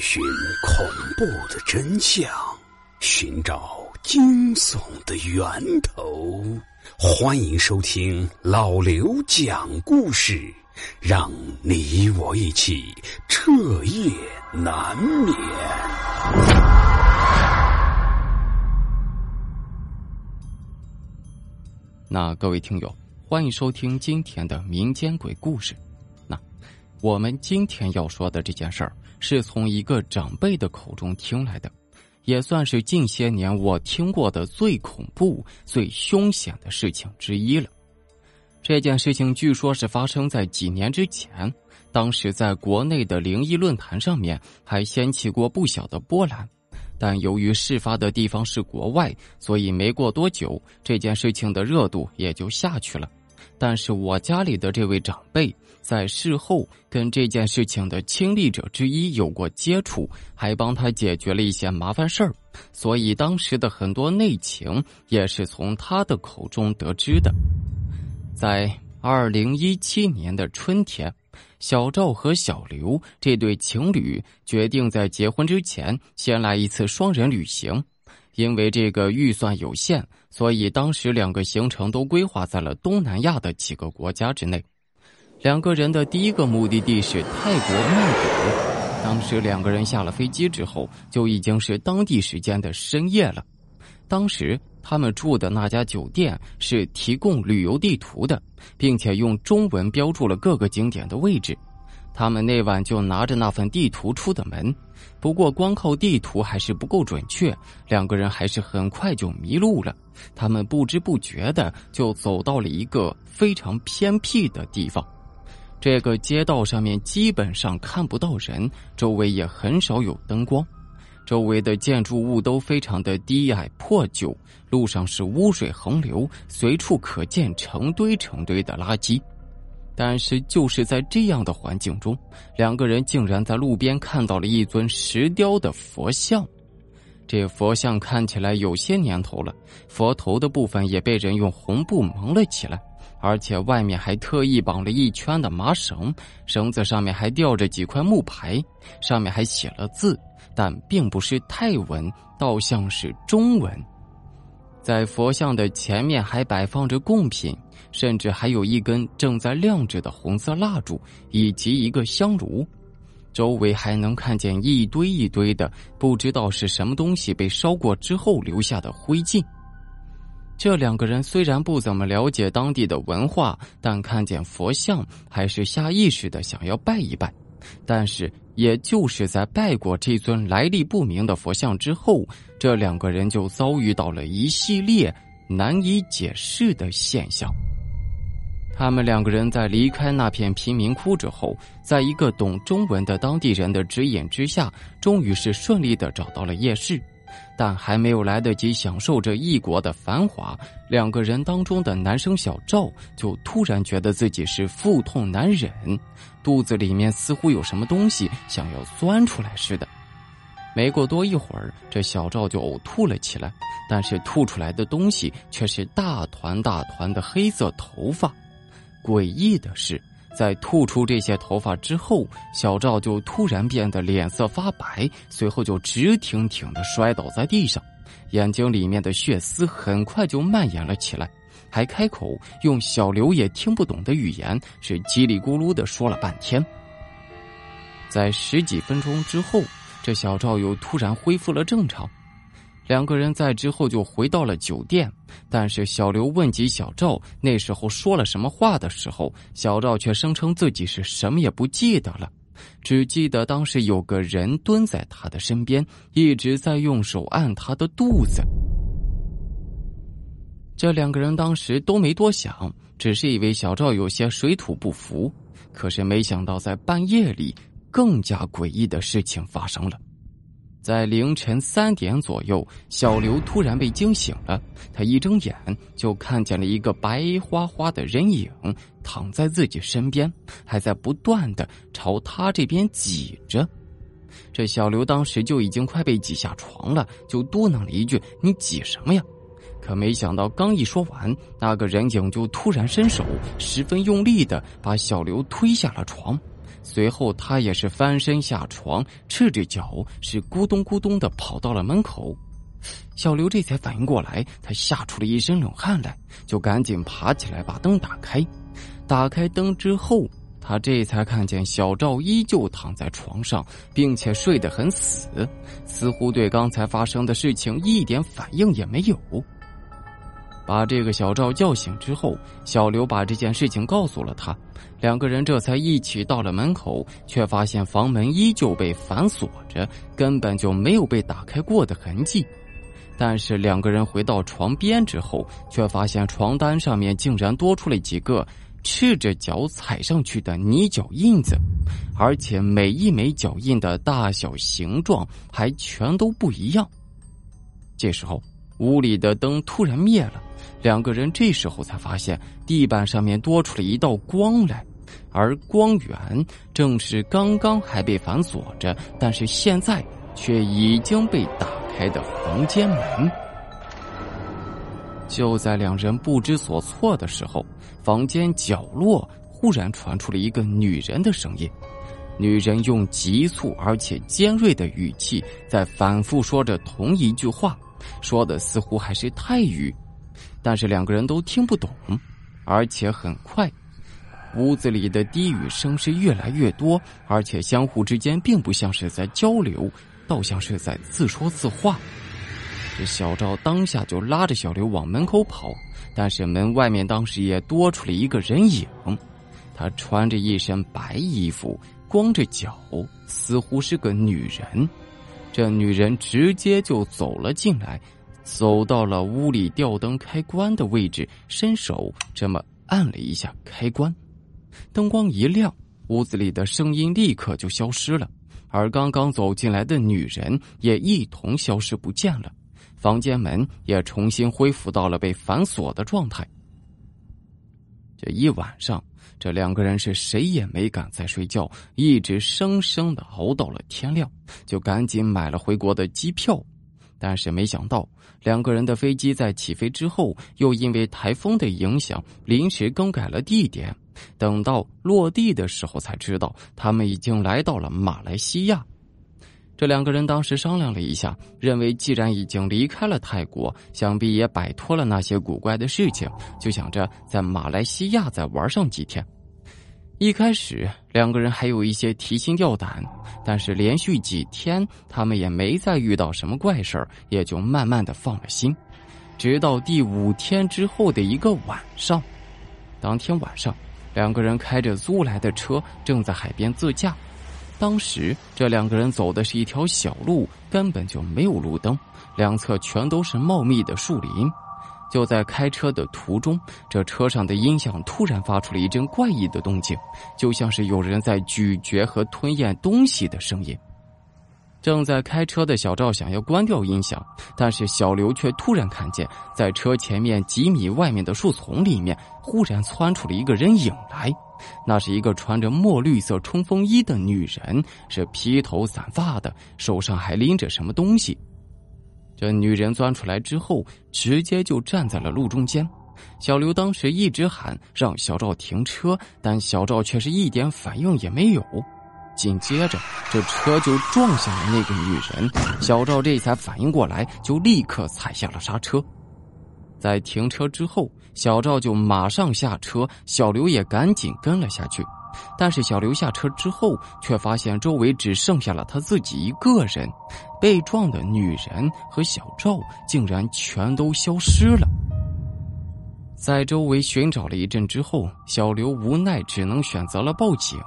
寻恐怖的真相，寻找惊悚的源头。欢迎收听老刘讲故事，让你我一起彻夜难眠。那各位听友，欢迎收听今天的民间鬼故事。我们今天要说的这件事儿，是从一个长辈的口中听来的，也算是近些年我听过的最恐怖、最凶险的事情之一了。这件事情据说是发生在几年之前，当时在国内的灵异论坛上面还掀起过不小的波澜。但由于事发的地方是国外，所以没过多久，这件事情的热度也就下去了。但是我家里的这位长辈在事后跟这件事情的亲历者之一有过接触，还帮他解决了一些麻烦事儿，所以当时的很多内情也是从他的口中得知的。在二零一七年的春天。小赵和小刘这对情侣决定在结婚之前先来一次双人旅行，因为这个预算有限，所以当时两个行程都规划在了东南亚的几个国家之内。两个人的第一个目的地是泰国曼谷，当时两个人下了飞机之后就已经是当地时间的深夜了。当时他们住的那家酒店是提供旅游地图的，并且用中文标注了各个景点的位置。他们那晚就拿着那份地图出的门，不过光靠地图还是不够准确，两个人还是很快就迷路了。他们不知不觉的就走到了一个非常偏僻的地方，这个街道上面基本上看不到人，周围也很少有灯光。周围的建筑物都非常的低矮破旧，路上是污水横流，随处可见成堆成堆的垃圾。但是就是在这样的环境中，两个人竟然在路边看到了一尊石雕的佛像。这佛像看起来有些年头了，佛头的部分也被人用红布蒙了起来，而且外面还特意绑了一圈的麻绳，绳子上面还吊着几块木牌，上面还写了字。但并不是泰文，倒像是中文。在佛像的前面还摆放着贡品，甚至还有一根正在亮着的红色蜡烛，以及一个香炉。周围还能看见一堆一堆的不知道是什么东西被烧过之后留下的灰烬。这两个人虽然不怎么了解当地的文化，但看见佛像还是下意识的想要拜一拜。但是，也就是在拜过这尊来历不明的佛像之后，这两个人就遭遇到了一系列难以解释的现象。他们两个人在离开那片贫民窟之后，在一个懂中文的当地人的指引之下，终于是顺利的找到了夜市。但还没有来得及享受这异国的繁华，两个人当中的男生小赵就突然觉得自己是腹痛难忍，肚子里面似乎有什么东西想要钻出来似的。没过多一会儿，这小赵就呕吐了起来，但是吐出来的东西却是大团大团的黑色头发。诡异的是。在吐出这些头发之后，小赵就突然变得脸色发白，随后就直挺挺的摔倒在地上，眼睛里面的血丝很快就蔓延了起来，还开口用小刘也听不懂的语言是叽里咕噜的说了半天。在十几分钟之后，这小赵又突然恢复了正常。两个人在之后就回到了酒店，但是小刘问及小赵那时候说了什么话的时候，小赵却声称自己是什么也不记得了，只记得当时有个人蹲在他的身边，一直在用手按他的肚子。这两个人当时都没多想，只是以为小赵有些水土不服，可是没想到在半夜里，更加诡异的事情发生了。在凌晨三点左右，小刘突然被惊醒了。他一睁眼就看见了一个白花花的人影躺在自己身边，还在不断的朝他这边挤着。这小刘当时就已经快被挤下床了，就嘟囔了一句：“你挤什么呀？”可没想到，刚一说完，那个人影就突然伸手，十分用力的把小刘推下了床。随后他也是翻身下床，赤着脚是咕咚咕咚的跑到了门口。小刘这才反应过来，他吓出了一身冷汗来，就赶紧爬起来把灯打开。打开灯之后，他这才看见小赵依旧躺在床上，并且睡得很死，似乎对刚才发生的事情一点反应也没有。把这个小赵叫醒之后，小刘把这件事情告诉了他，两个人这才一起到了门口，却发现房门依旧被反锁着，根本就没有被打开过的痕迹。但是两个人回到床边之后，却发现床单上面竟然多出了几个赤着脚踩上去的泥脚印子，而且每一枚脚印的大小、形状还全都不一样。这时候，屋里的灯突然灭了。两个人这时候才发现，地板上面多出了一道光来，而光源正是刚刚还被反锁着，但是现在却已经被打开的房间门。就在两人不知所措的时候，房间角落忽然传出了一个女人的声音，女人用急促而且尖锐的语气在反复说着同一句话，说的似乎还是泰语。但是两个人都听不懂，而且很快，屋子里的低语声是越来越多，而且相互之间并不像是在交流，倒像是在自说自话。这小赵当下就拉着小刘往门口跑，但是门外面当时也多出了一个人影，他穿着一身白衣服，光着脚，似乎是个女人。这女人直接就走了进来。走到了屋里吊灯开关的位置，伸手这么按了一下开关，灯光一亮，屋子里的声音立刻就消失了，而刚刚走进来的女人也一同消失不见了，房间门也重新恢复到了被反锁的状态。这一晚上，这两个人是谁也没敢再睡觉，一直生生的熬到了天亮，就赶紧买了回国的机票。但是没想到，两个人的飞机在起飞之后，又因为台风的影响，临时更改了地点。等到落地的时候，才知道他们已经来到了马来西亚。这两个人当时商量了一下，认为既然已经离开了泰国，想必也摆脱了那些古怪的事情，就想着在马来西亚再玩上几天。一开始，两个人还有一些提心吊胆，但是连续几天，他们也没再遇到什么怪事儿，也就慢慢的放了心。直到第五天之后的一个晚上，当天晚上，两个人开着租来的车，正在海边自驾。当时，这两个人走的是一条小路，根本就没有路灯，两侧全都是茂密的树林。就在开车的途中，这车上的音响突然发出了一阵怪异的动静，就像是有人在咀嚼和吞咽东西的声音。正在开车的小赵想要关掉音响，但是小刘却突然看见，在车前面几米外面的树丛里面，忽然窜出了一个人影来。那是一个穿着墨绿色冲锋衣的女人，是披头散发的，手上还拎着什么东西。这女人钻出来之后，直接就站在了路中间。小刘当时一直喊让小赵停车，但小赵却是一点反应也没有。紧接着，这车就撞向了那个女人。小赵这才反应过来，就立刻踩下了刹车。在停车之后，小赵就马上下车，小刘也赶紧跟了下去。但是小刘下车之后，却发现周围只剩下了他自己一个人，被撞的女人和小赵竟然全都消失了。在周围寻找了一阵之后，小刘无奈只能选择了报警。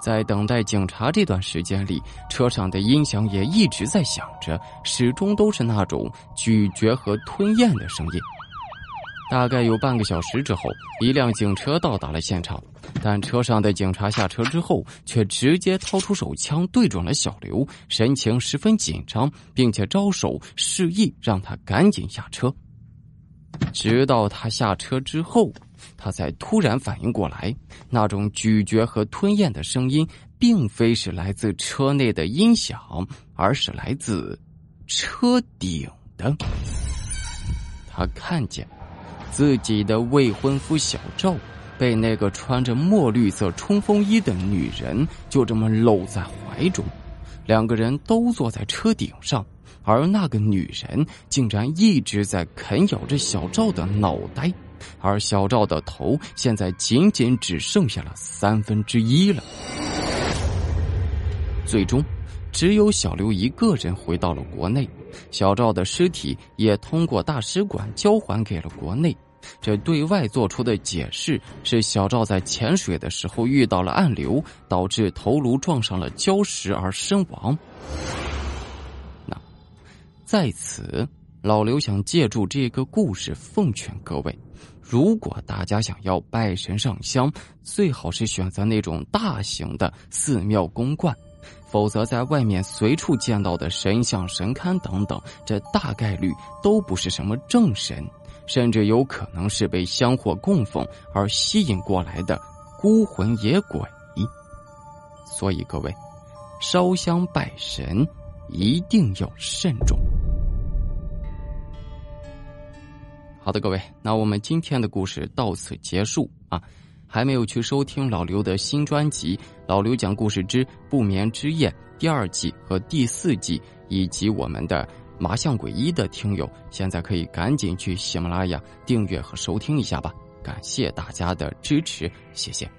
在等待警察这段时间里，车上的音响也一直在响着，始终都是那种咀嚼和吞咽的声音。大概有半个小时之后，一辆警车到达了现场，但车上的警察下车之后，却直接掏出手枪对准了小刘，神情十分紧张，并且招手示意让他赶紧下车。直到他下车之后，他才突然反应过来，那种咀嚼和吞咽的声音，并非是来自车内的音响，而是来自车顶的。他看见。自己的未婚夫小赵，被那个穿着墨绿色冲锋衣的女人就这么搂在怀中，两个人都坐在车顶上，而那个女人竟然一直在啃咬着小赵的脑袋，而小赵的头现在仅仅只剩下了三分之一了。最终，只有小刘一个人回到了国内，小赵的尸体也通过大使馆交还给了国内。这对外做出的解释是，小赵在潜水的时候遇到了暗流，导致头颅撞上了礁石而身亡。那在此，老刘想借助这个故事奉劝各位：如果大家想要拜神上香，最好是选择那种大型的寺庙公观。否则，在外面随处见到的神像、神龛等等，这大概率都不是什么正神，甚至有可能是被香火供奉而吸引过来的孤魂野鬼。所以，各位烧香拜神一定要慎重。好的，各位，那我们今天的故事到此结束啊。还没有去收听老刘的新专辑《老刘讲故事之不眠之夜》第二季和第四季，以及我们的麻将鬼医的听友，现在可以赶紧去喜马拉雅订阅和收听一下吧！感谢大家的支持，谢谢。